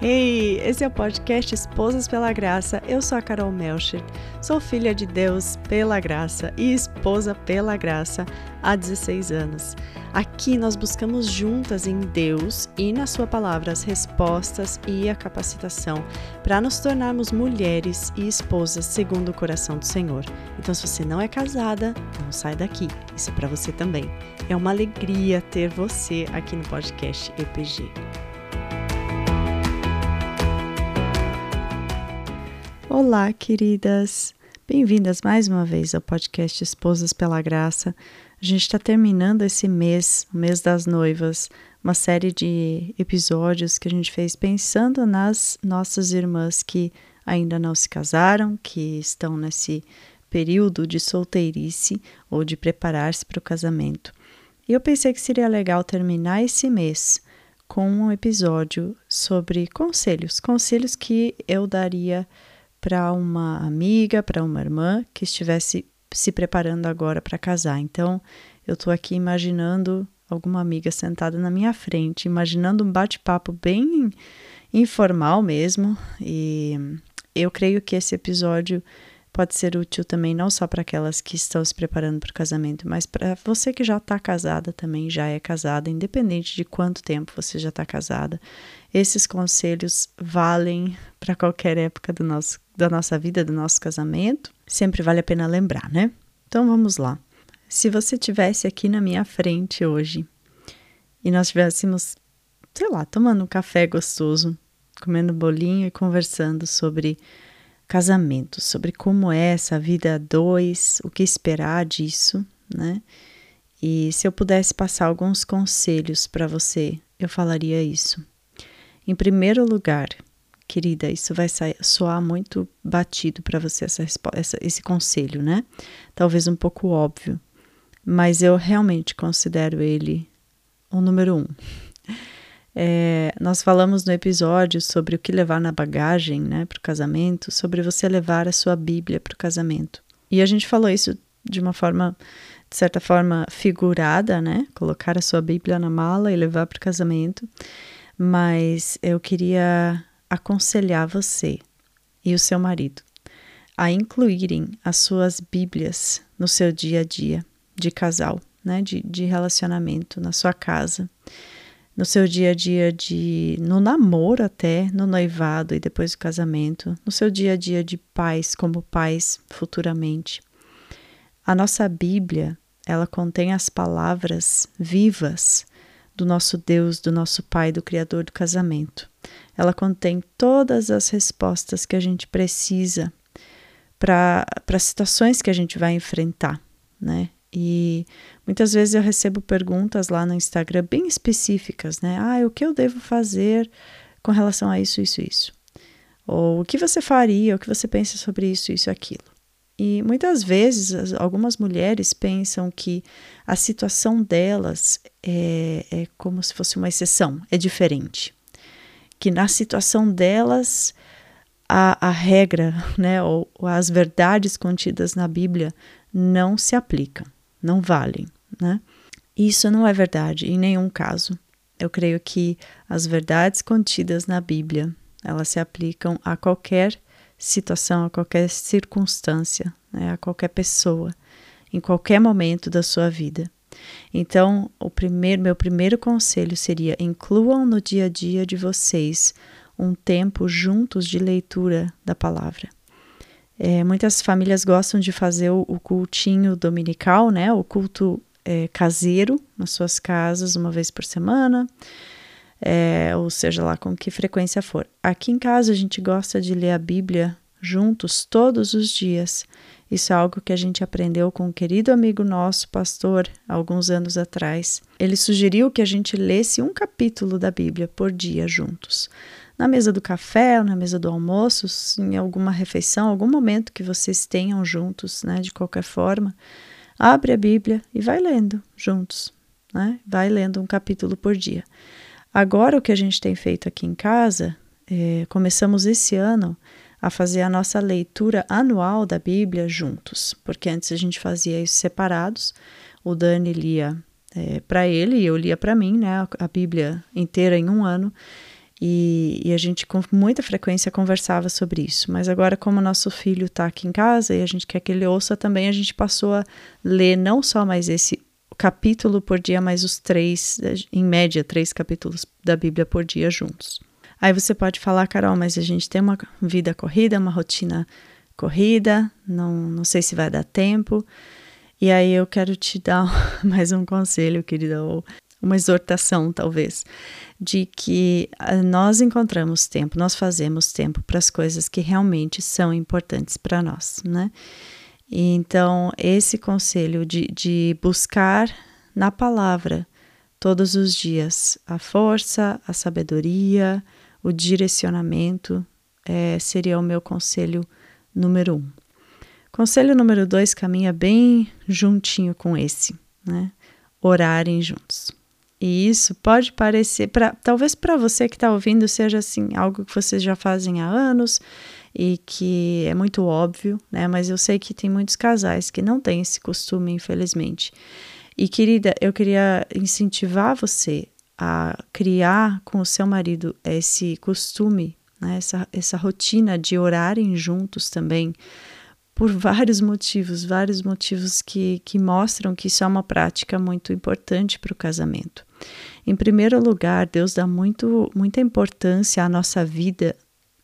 Hey, esse é o podcast Esposas pela Graça. Eu sou a Carol Melcher, sou filha de Deus pela graça e esposa pela graça há 16 anos. Aqui nós buscamos juntas em Deus e na Sua palavra as respostas e a capacitação para nos tornarmos mulheres e esposas segundo o coração do Senhor. Então, se você não é casada, não sai daqui. Isso é para você também. É uma alegria ter você aqui no podcast EPG. Olá, queridas! Bem-vindas mais uma vez ao podcast Esposas pela Graça. A gente está terminando esse mês, o mês das noivas, uma série de episódios que a gente fez pensando nas nossas irmãs que ainda não se casaram, que estão nesse período de solteirice ou de preparar-se para o casamento. E eu pensei que seria legal terminar esse mês com um episódio sobre conselhos, conselhos que eu daria para uma amiga, para uma irmã que estivesse se preparando agora para casar. Então, eu estou aqui imaginando alguma amiga sentada na minha frente, imaginando um bate-papo bem informal mesmo. E eu creio que esse episódio pode ser útil também não só para aquelas que estão se preparando para o casamento, mas para você que já está casada também, já é casada, independente de quanto tempo você já está casada. Esses conselhos valem para qualquer época do nosso da nossa vida, do nosso casamento, sempre vale a pena lembrar, né? Então vamos lá. Se você tivesse aqui na minha frente hoje e nós estivéssemos, sei lá, tomando um café gostoso, comendo bolinho e conversando sobre casamento, sobre como é essa vida a dois, o que esperar disso, né? E se eu pudesse passar alguns conselhos para você, eu falaria isso. Em primeiro lugar, querida, isso vai soar muito batido para você, essa, essa, esse conselho, né? Talvez um pouco óbvio, mas eu realmente considero ele o número um. É, nós falamos no episódio sobre o que levar na bagagem né, para o casamento, sobre você levar a sua Bíblia para o casamento. E a gente falou isso de uma forma, de certa forma, figurada, né? Colocar a sua Bíblia na mala e levar para o casamento. Mas eu queria aconselhar você e o seu marido a incluírem as suas Bíblias no seu dia a dia de casal, né, de, de relacionamento na sua casa, no seu dia a dia de no namoro até, no noivado e depois do casamento, no seu dia a dia de pais como pais futuramente. A nossa Bíblia, ela contém as palavras vivas do nosso Deus, do nosso Pai, do Criador do casamento. Ela contém todas as respostas que a gente precisa para situações que a gente vai enfrentar, né? E muitas vezes eu recebo perguntas lá no Instagram bem específicas, né? Ah, o que eu devo fazer com relação a isso, isso, isso? Ou o que você faria, o que você pensa sobre isso, isso, aquilo? E muitas vezes algumas mulheres pensam que a situação delas é, é como se fosse uma exceção, é diferente. Que na situação delas a, a regra, né, ou, ou as verdades contidas na Bíblia não se aplicam, não valem, né? Isso não é verdade em nenhum caso. Eu creio que as verdades contidas na Bíblia, elas se aplicam a qualquer situação, a qualquer circunstância, né, a qualquer pessoa, em qualquer momento da sua vida. Então, o primeiro, meu primeiro conselho seria: incluam no dia a dia de vocês um tempo juntos de leitura da palavra. É, muitas famílias gostam de fazer o, o cultinho dominical, né, o culto é, caseiro nas suas casas uma vez por semana é, ou seja lá com que frequência for. Aqui em casa a gente gosta de ler a Bíblia juntos todos os dias. Isso é algo que a gente aprendeu com um querido amigo nosso, pastor, alguns anos atrás. Ele sugeriu que a gente lesse um capítulo da Bíblia por dia juntos. Na mesa do café, na mesa do almoço, em alguma refeição, algum momento que vocês tenham juntos, né, de qualquer forma, abre a Bíblia e vai lendo juntos, né? Vai lendo um capítulo por dia. Agora, o que a gente tem feito aqui em casa, é, começamos esse ano a fazer a nossa leitura anual da Bíblia juntos, porque antes a gente fazia isso separados. O Dani lia é, para ele e eu lia para mim, né, a Bíblia inteira em um ano. E, e, a gente com muita frequência conversava sobre isso. Mas agora, como nosso filho está aqui em casa e a gente quer que ele ouça também, a gente passou a ler não só mais esse capítulo por dia, mas os três, em média, três capítulos da Bíblia por dia juntos. Aí você pode falar, Carol, mas a gente tem uma vida corrida, uma rotina corrida, não, não sei se vai dar tempo. E aí eu quero te dar mais um conselho, querida, ou uma exortação, talvez, de que ah, nós encontramos tempo, nós fazemos tempo para as coisas que realmente são importantes para nós, né? Então, esse conselho de, de buscar na palavra todos os dias a força, a sabedoria, o direcionamento, é, seria o meu conselho número um. Conselho número dois caminha bem juntinho com esse, né? Orarem juntos. E isso pode parecer, pra, talvez para você que está ouvindo, seja assim, algo que vocês já fazem há anos e que é muito óbvio, né? Mas eu sei que tem muitos casais que não têm esse costume, infelizmente. E querida, eu queria incentivar você a criar com o seu marido esse costume, né? essa, essa rotina de orarem juntos também por vários motivos, vários motivos que, que mostram que isso é uma prática muito importante para o casamento. Em primeiro lugar, Deus dá muito, muita importância à nossa vida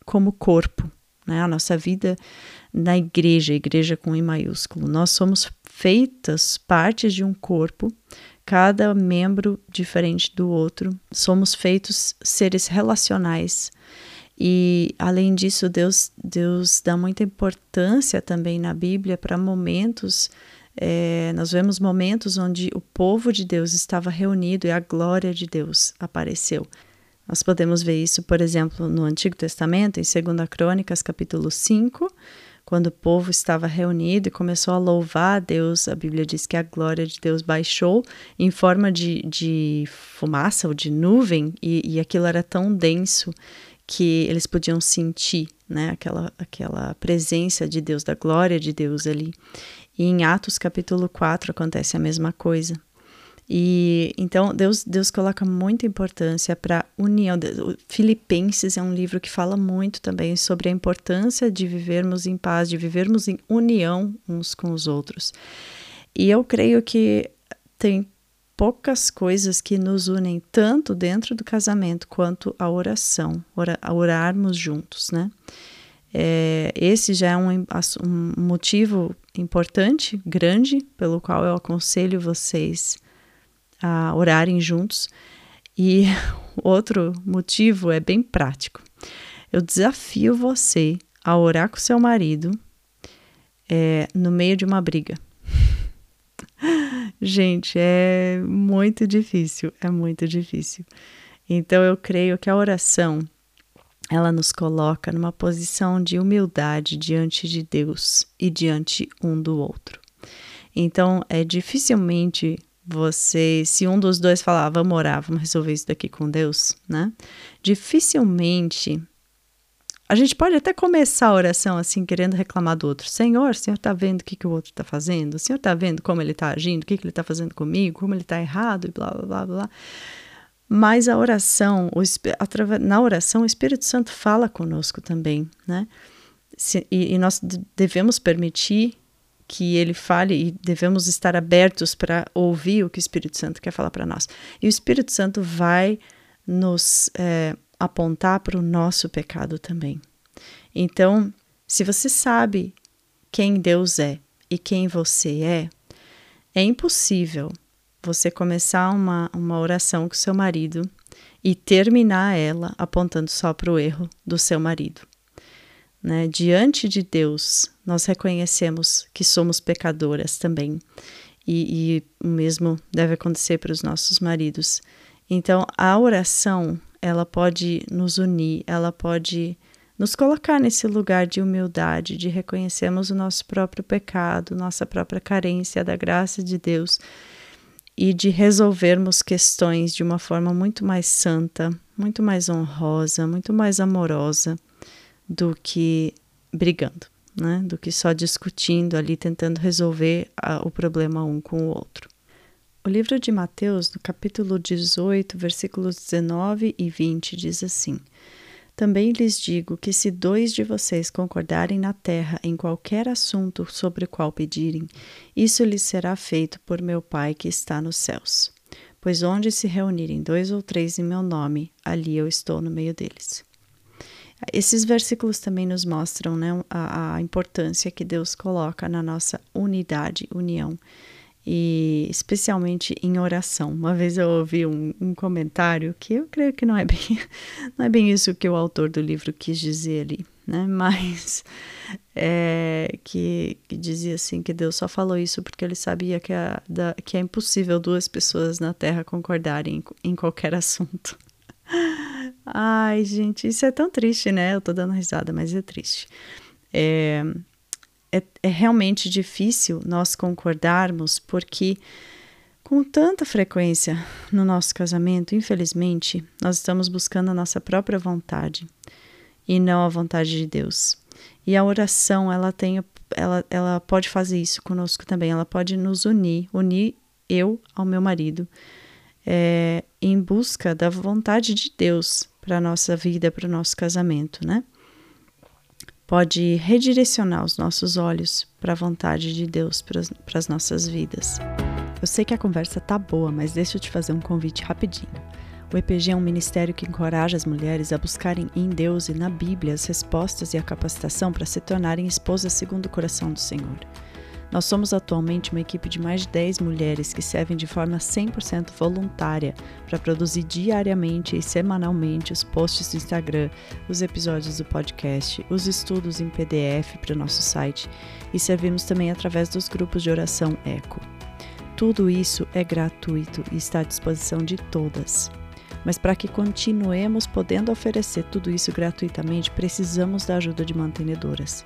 como corpo, né? a nossa vida na igreja, igreja com I maiúsculo. Nós somos feitas partes de um corpo, cada membro diferente do outro, somos feitos seres relacionais e além disso, Deus, Deus dá muita importância também na Bíblia para momentos. É, nós vemos momentos onde o povo de Deus estava reunido e a glória de Deus apareceu. Nós podemos ver isso, por exemplo, no Antigo Testamento, em 2 Crônicas, capítulo 5, quando o povo estava reunido e começou a louvar a Deus, a Bíblia diz que a glória de Deus baixou em forma de, de fumaça ou de nuvem, e, e aquilo era tão denso que eles podiam sentir, né, aquela, aquela presença de Deus, da glória de Deus ali. E em Atos capítulo 4 acontece a mesma coisa. E então Deus, Deus coloca muita importância para união. Filipenses é um livro que fala muito também sobre a importância de vivermos em paz, de vivermos em união uns com os outros. E eu creio que tem poucas coisas que nos unem tanto dentro do casamento quanto a oração, ora, a orarmos juntos, né? É, esse já é um, um motivo importante, grande, pelo qual eu aconselho vocês a orarem juntos. E outro motivo é bem prático. Eu desafio você a orar com seu marido é, no meio de uma briga. Gente, é muito difícil, é muito difícil. Então eu creio que a oração ela nos coloca numa posição de humildade diante de Deus e diante um do outro. Então é dificilmente você, se um dos dois falar, ah, vamos orar, vamos resolver isso daqui com Deus, né? Dificilmente a gente pode até começar a oração assim, querendo reclamar do outro. Senhor, o Senhor está vendo o que, que o outro está fazendo? O Senhor está vendo como ele está agindo? O que, que ele está fazendo comigo? Como ele está errado? E blá, blá, blá, blá. Mas a oração, o, na oração, o Espírito Santo fala conosco também, né? Se, e, e nós devemos permitir que ele fale e devemos estar abertos para ouvir o que o Espírito Santo quer falar para nós. E o Espírito Santo vai nos é, apontar para o nosso pecado também. Então, se você sabe quem Deus é e quem você é, é impossível você começar uma, uma oração com seu marido e terminar ela apontando só para o erro do seu marido. Né? Diante de Deus, nós reconhecemos que somos pecadoras também, e, e o mesmo deve acontecer para os nossos maridos. Então, a oração ela pode nos unir, ela pode nos colocar nesse lugar de humildade, de reconhecermos o nosso próprio pecado, nossa própria carência da graça de Deus e de resolvermos questões de uma forma muito mais santa, muito mais honrosa, muito mais amorosa do que brigando, né? Do que só discutindo ali, tentando resolver a, o problema um com o outro. O livro de Mateus, no capítulo 18, versículos 19 e 20, diz assim: Também lhes digo que se dois de vocês concordarem na terra em qualquer assunto sobre o qual pedirem, isso lhes será feito por meu Pai que está nos céus. Pois onde se reunirem dois ou três em meu nome, ali eu estou no meio deles. Esses versículos também nos mostram né, a, a importância que Deus coloca na nossa unidade, união e especialmente em oração. Uma vez eu ouvi um, um, comentário que eu creio que não é bem não é bem isso que o autor do livro quis dizer ali, né? Mas é, que, que, dizia assim que Deus só falou isso porque ele sabia que, a, da, que é impossível duas pessoas na Terra concordarem em, em qualquer assunto. Ai, gente, isso é tão triste, né? Eu tô dando risada, mas é triste. É, é, é realmente difícil nós concordarmos, porque com tanta frequência no nosso casamento, infelizmente, nós estamos buscando a nossa própria vontade e não a vontade de Deus. E a oração, ela tem, ela, ela pode fazer isso conosco também. Ela pode nos unir, unir eu ao meu marido, é, em busca da vontade de Deus para a nossa vida, para o nosso casamento, né? Pode redirecionar os nossos olhos para a vontade de Deus para as nossas vidas. Eu sei que a conversa tá boa, mas deixa eu te fazer um convite rapidinho. O EPG é um ministério que encoraja as mulheres a buscarem em Deus e na Bíblia as respostas e a capacitação para se tornarem esposas segundo o coração do Senhor. Nós somos atualmente uma equipe de mais de 10 mulheres que servem de forma 100% voluntária para produzir diariamente e semanalmente os posts do Instagram, os episódios do podcast, os estudos em PDF para o nosso site e servimos também através dos grupos de oração Eco. Tudo isso é gratuito e está à disposição de todas. Mas para que continuemos podendo oferecer tudo isso gratuitamente, precisamos da ajuda de mantenedoras.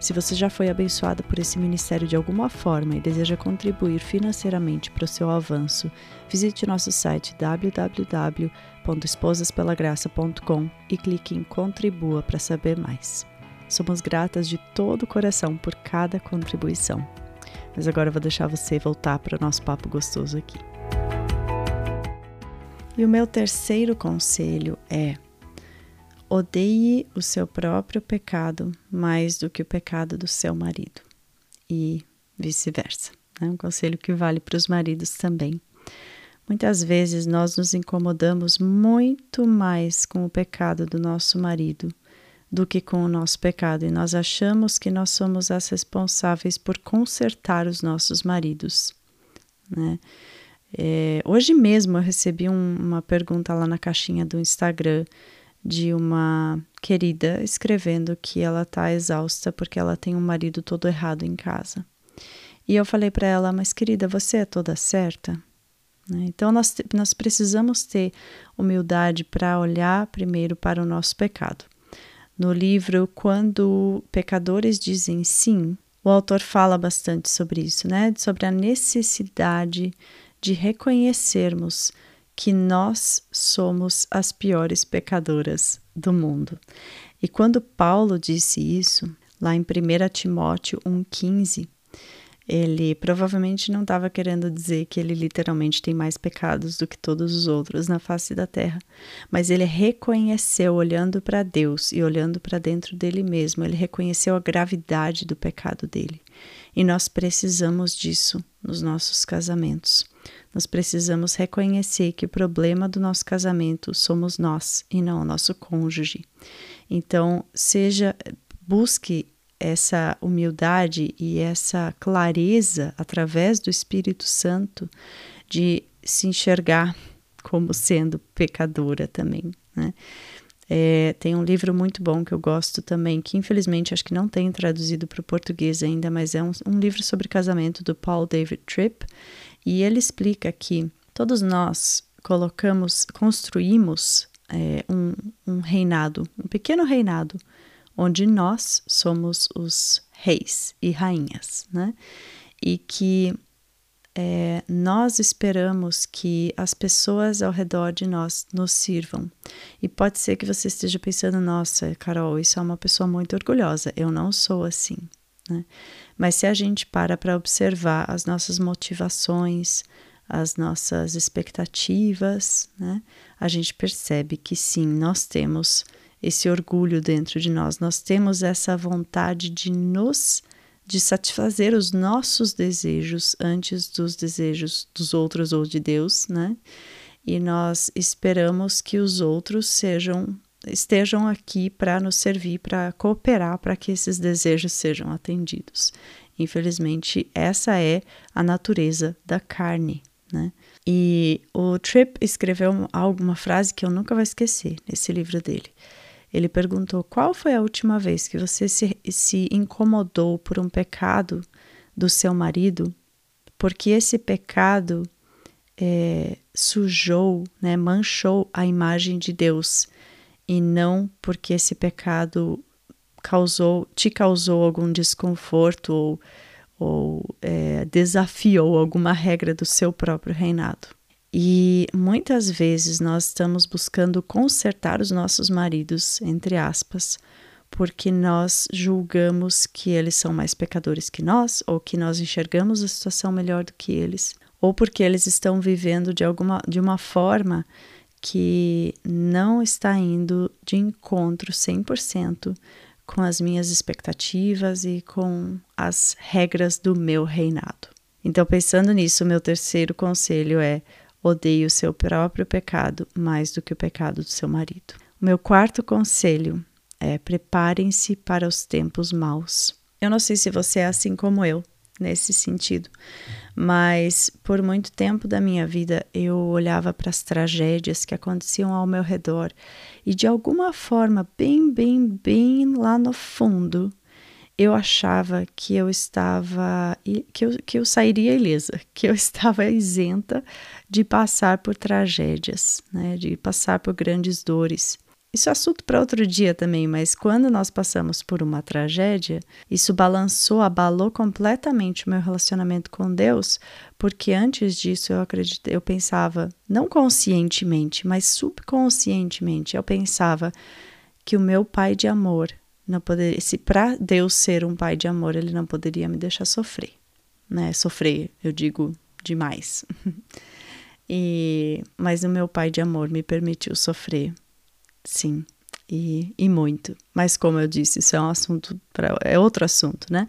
Se você já foi abençoada por esse ministério de alguma forma e deseja contribuir financeiramente para o seu avanço, visite nosso site www.esposaspelagraça.com e clique em Contribua para saber mais. Somos gratas de todo o coração por cada contribuição. Mas agora eu vou deixar você voltar para o nosso papo gostoso aqui. E o meu terceiro conselho é Odeie o seu próprio pecado mais do que o pecado do seu marido, e vice-versa. É um conselho que vale para os maridos também. Muitas vezes nós nos incomodamos muito mais com o pecado do nosso marido do que com o nosso pecado, e nós achamos que nós somos as responsáveis por consertar os nossos maridos. Né? É, hoje mesmo eu recebi um, uma pergunta lá na caixinha do Instagram de uma querida escrevendo que ela tá exausta porque ela tem um marido todo errado em casa. E eu falei para ela, mas querida, você é toda certa? Né? Então nós, nós precisamos ter humildade para olhar primeiro para o nosso pecado. No livro Quando Pecadores Dizem Sim, o autor fala bastante sobre isso, né? Sobre a necessidade de reconhecermos que nós somos as piores pecadoras do mundo. E quando Paulo disse isso, lá em 1 Timóteo 1,15, ele provavelmente não estava querendo dizer que ele literalmente tem mais pecados do que todos os outros na face da terra, mas ele reconheceu, olhando para Deus e olhando para dentro dele mesmo, ele reconheceu a gravidade do pecado dele. E nós precisamos disso nos nossos casamentos. Nós precisamos reconhecer que o problema do nosso casamento somos nós e não o nosso cônjuge. Então, seja busque essa humildade e essa clareza através do Espírito Santo de se enxergar como sendo pecadora também, né? É, tem um livro muito bom que eu gosto também, que infelizmente acho que não tem traduzido para o português ainda, mas é um, um livro sobre casamento do Paul David Tripp. E ele explica que todos nós colocamos, construímos é, um, um reinado, um pequeno reinado, onde nós somos os reis e rainhas, né? E que é, nós esperamos que as pessoas ao redor de nós nos sirvam. E pode ser que você esteja pensando: nossa, Carol, isso é uma pessoa muito orgulhosa. Eu não sou assim. Né? Mas se a gente para para observar as nossas motivações, as nossas expectativas, né? A gente percebe que sim, nós temos esse orgulho dentro de nós, nós temos essa vontade de nos de satisfazer os nossos desejos antes dos desejos dos outros ou de Deus, né? E nós esperamos que os outros sejam estejam aqui para nos servir, para cooperar para que esses desejos sejam atendidos. Infelizmente, essa é a natureza da carne, né? E o Tripp escreveu alguma frase que eu nunca vou esquecer nesse livro dele. Ele perguntou: Qual foi a última vez que você se, se incomodou por um pecado do seu marido, porque esse pecado é, sujou, né, manchou a imagem de Deus, e não porque esse pecado causou, te causou algum desconforto ou, ou é, desafiou alguma regra do seu próprio reinado. E muitas vezes nós estamos buscando consertar os nossos maridos, entre aspas, porque nós julgamos que eles são mais pecadores que nós, ou que nós enxergamos a situação melhor do que eles, ou porque eles estão vivendo de alguma de uma forma que não está indo de encontro 100% com as minhas expectativas e com as regras do meu reinado. Então, pensando nisso, meu terceiro conselho é odeie o seu próprio pecado mais do que o pecado do seu marido. O meu quarto conselho é preparem-se para os tempos maus. Eu não sei se você é assim como eu nesse sentido, mas por muito tempo da minha vida eu olhava para as tragédias que aconteciam ao meu redor e de alguma forma, bem, bem, bem lá no fundo, eu achava que eu estava que eu, que eu sairia ilesa, que eu estava isenta de passar por tragédias, né, de passar por grandes dores. Isso é assunto para outro dia também, mas quando nós passamos por uma tragédia, isso balançou, abalou completamente o meu relacionamento com Deus, porque antes disso eu acreditei, eu pensava, não conscientemente, mas subconscientemente, eu pensava que o meu pai de amor não poderia, se para Deus ser um pai de amor, ele não poderia me deixar sofrer, né? Sofrer, eu digo demais. e mas o meu pai de amor me permitiu sofrer, sim, e, e muito. Mas como eu disse, isso é um assunto para é outro assunto, né?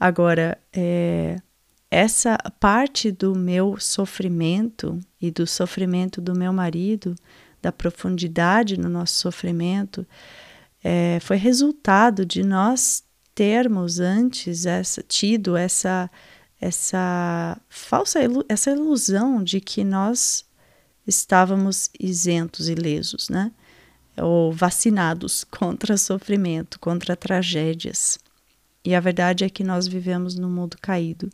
Agora, é, essa parte do meu sofrimento e do sofrimento do meu marido, da profundidade no nosso sofrimento, é, foi resultado de nós termos antes essa, tido essa essa falsa essa ilusão de que nós estávamos isentos e lesos, né? Ou vacinados contra sofrimento, contra tragédias. E a verdade é que nós vivemos num mundo caído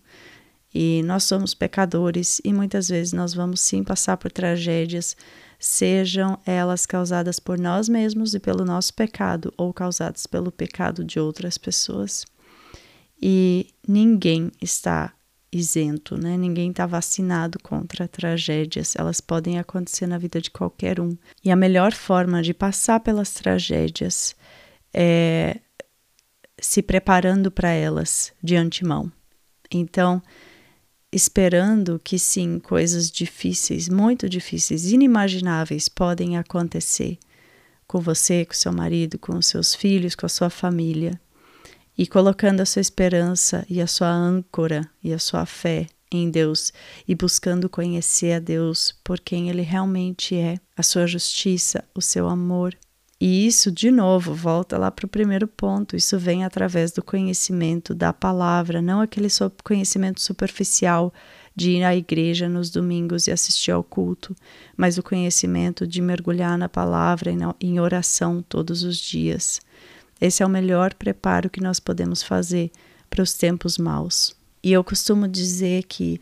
e nós somos pecadores e muitas vezes nós vamos sim passar por tragédias, sejam elas causadas por nós mesmos e pelo nosso pecado ou causadas pelo pecado de outras pessoas. E ninguém está isento, né? Ninguém está vacinado contra tragédias. Elas podem acontecer na vida de qualquer um. E a melhor forma de passar pelas tragédias é se preparando para elas de antemão. Então, esperando que sim, coisas difíceis, muito difíceis, inimagináveis podem acontecer com você, com seu marido, com seus filhos, com a sua família, e colocando a sua esperança e a sua âncora e a sua fé em Deus e buscando conhecer a Deus por quem Ele realmente é, a sua justiça, o seu amor e isso, de novo, volta lá para o primeiro ponto. Isso vem através do conhecimento da palavra, não aquele conhecimento superficial de ir à igreja nos domingos e assistir ao culto, mas o conhecimento de mergulhar na palavra e em oração todos os dias. Esse é o melhor preparo que nós podemos fazer para os tempos maus. E eu costumo dizer que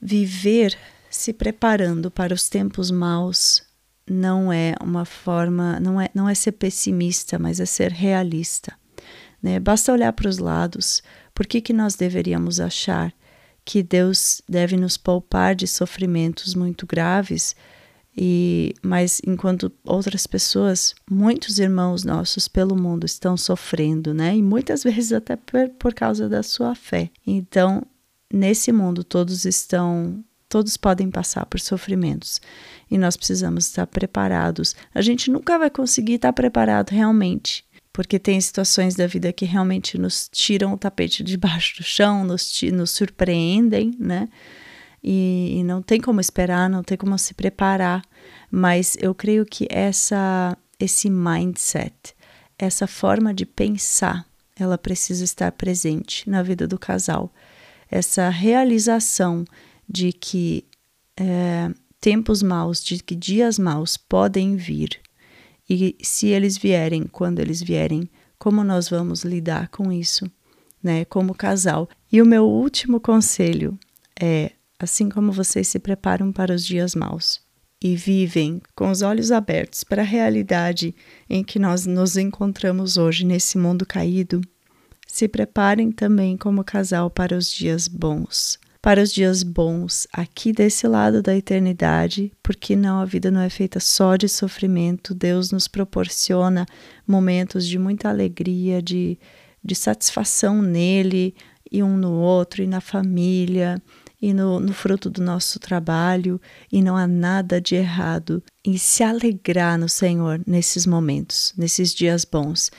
viver se preparando para os tempos maus não é uma forma, não é, não é ser pessimista, mas é ser realista. Né? Basta olhar para os lados. Por que, que nós deveríamos achar que Deus deve nos poupar de sofrimentos muito graves? E, mas enquanto outras pessoas, muitos irmãos nossos pelo mundo estão sofrendo, né? E muitas vezes até por, por causa da sua fé. Então, nesse mundo todos estão Todos podem passar por sofrimentos e nós precisamos estar preparados. A gente nunca vai conseguir estar preparado realmente, porque tem situações da vida que realmente nos tiram o tapete debaixo do chão, nos, nos surpreendem, né? E, e não tem como esperar, não tem como se preparar. Mas eu creio que essa, esse mindset, essa forma de pensar, ela precisa estar presente na vida do casal. Essa realização de que é, tempos maus, de que dias maus podem vir. E se eles vierem, quando eles vierem, como nós vamos lidar com isso, né, como casal? E o meu último conselho é: assim como vocês se preparam para os dias maus e vivem com os olhos abertos para a realidade em que nós nos encontramos hoje nesse mundo caído, se preparem também como casal para os dias bons para os dias bons aqui desse lado da eternidade, porque não a vida não é feita só de sofrimento. Deus nos proporciona momentos de muita alegria, de, de satisfação nele e um no outro e na família e no, no fruto do nosso trabalho, e não há nada de errado em se alegrar no Senhor nesses momentos, nesses dias bons,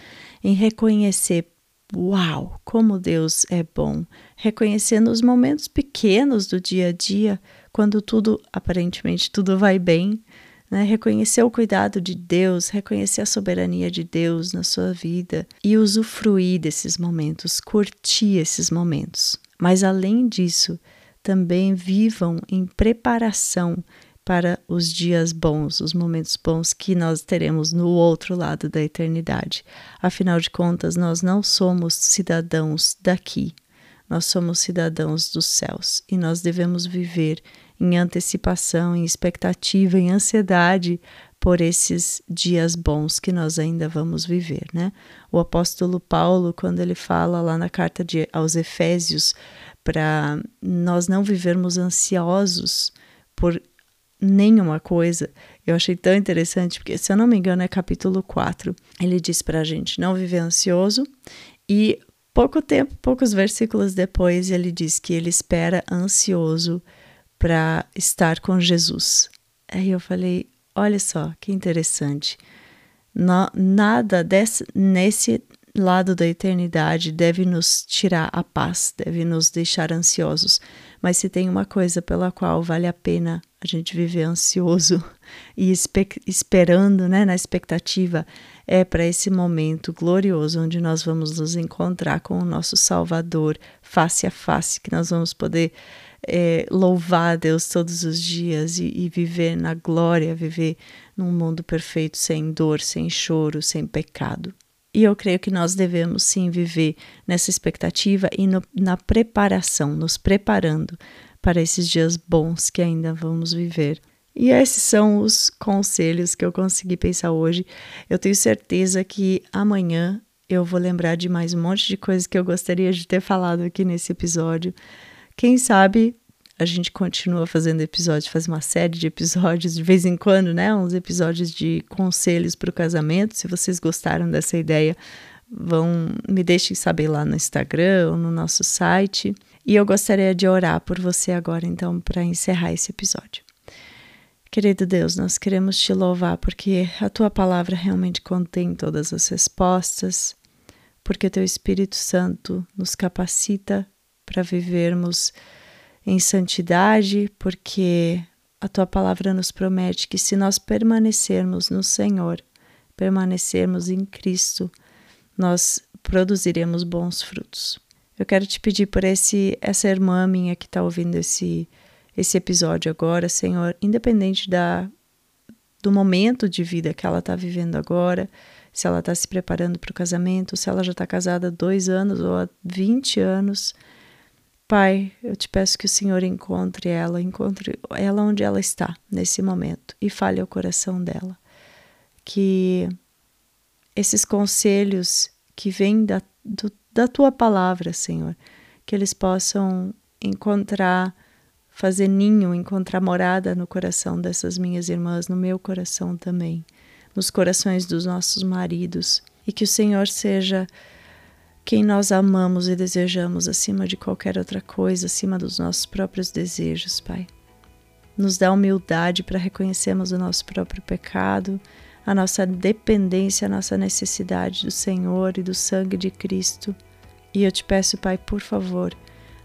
em reconhecer Uau, como Deus é bom! Reconhecendo os momentos pequenos do dia a dia, quando tudo, aparentemente, tudo vai bem, né? reconhecer o cuidado de Deus, reconhecer a soberania de Deus na sua vida e usufruir desses momentos, curtir esses momentos. Mas além disso, também vivam em preparação para os dias bons, os momentos bons que nós teremos no outro lado da eternidade. Afinal de contas, nós não somos cidadãos daqui, nós somos cidadãos dos céus e nós devemos viver em antecipação, em expectativa, em ansiedade por esses dias bons que nós ainda vamos viver, né? O apóstolo Paulo, quando ele fala lá na carta de, aos Efésios, para nós não vivermos ansiosos por nenhuma coisa. Eu achei tão interessante, porque se eu não me engano é capítulo 4. Ele diz para a gente não viver ansioso e pouco tempo, poucos versículos depois, ele diz que ele espera ansioso para estar com Jesus. Aí eu falei, olha só, que interessante. Nada desse, nesse lado da eternidade deve nos tirar a paz, deve nos deixar ansiosos. Mas se tem uma coisa pela qual vale a pena a gente viver ansioso e esperando, né, na expectativa, é para esse momento glorioso onde nós vamos nos encontrar com o nosso Salvador face a face, que nós vamos poder é, louvar a Deus todos os dias e, e viver na glória, viver num mundo perfeito, sem dor, sem choro, sem pecado. E eu creio que nós devemos sim viver nessa expectativa e no, na preparação, nos preparando para esses dias bons que ainda vamos viver. E esses são os conselhos que eu consegui pensar hoje. Eu tenho certeza que amanhã eu vou lembrar de mais um monte de coisas que eu gostaria de ter falado aqui nesse episódio. Quem sabe a gente continua fazendo episódios, faz uma série de episódios de vez em quando, né? Uns episódios de conselhos para o casamento. Se vocês gostaram dessa ideia, vão me deixem saber lá no Instagram ou no nosso site. E eu gostaria de orar por você agora, então, para encerrar esse episódio. Querido Deus, nós queremos te louvar porque a tua palavra realmente contém todas as respostas, porque o teu Espírito Santo nos capacita para vivermos em santidade, porque a tua palavra nos promete que se nós permanecermos no Senhor, permanecermos em Cristo, nós produziremos bons frutos. Eu quero te pedir por esse essa irmã minha que está ouvindo esse esse episódio agora, Senhor, independente da do momento de vida que ela está vivendo agora, se ela está se preparando para o casamento, se ela já está casada há dois anos ou há 20 anos, Pai, eu te peço que o Senhor encontre ela, encontre ela onde ela está nesse momento e fale ao coração dela. Que esses conselhos que vêm da, do, da tua palavra, Senhor, que eles possam encontrar, fazer ninho, encontrar morada no coração dessas minhas irmãs, no meu coração também, nos corações dos nossos maridos, e que o Senhor seja quem nós amamos e desejamos acima de qualquer outra coisa, acima dos nossos próprios desejos, Pai. nos dá humildade para reconhecermos o nosso próprio pecado, a nossa dependência, a nossa necessidade do Senhor e do sangue de Cristo. E eu te peço, Pai, por favor,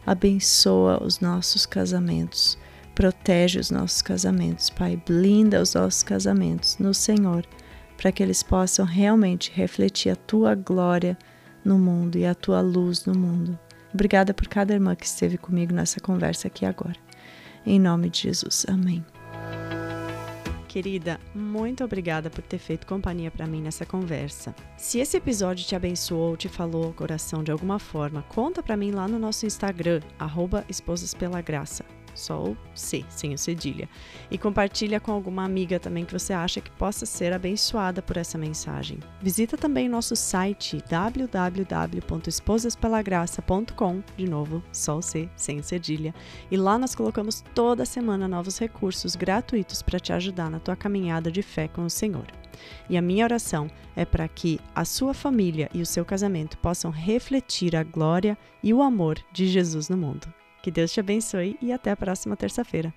abençoa os nossos casamentos, protege os nossos casamentos, Pai, blinda os nossos casamentos no Senhor, para que eles possam realmente refletir a tua glória no mundo e a tua luz no mundo. Obrigada por cada irmã que esteve comigo nessa conversa aqui agora. Em nome de Jesus. Amém. Querida, muito obrigada por ter feito companhia para mim nessa conversa. Se esse episódio te abençoou, te falou ao coração de alguma forma, conta para mim lá no nosso Instagram, Esposas Pela Graça só o C, sem o cedilha. E compartilha com alguma amiga também que você acha que possa ser abençoada por essa mensagem. Visita também nosso site www.esposaspelagraça.com, de novo, só o C, sem o cedilha. E lá nós colocamos toda semana novos recursos gratuitos para te ajudar na tua caminhada de fé com o Senhor. E a minha oração é para que a sua família e o seu casamento possam refletir a glória e o amor de Jesus no mundo. Que Deus te abençoe e até a próxima terça-feira.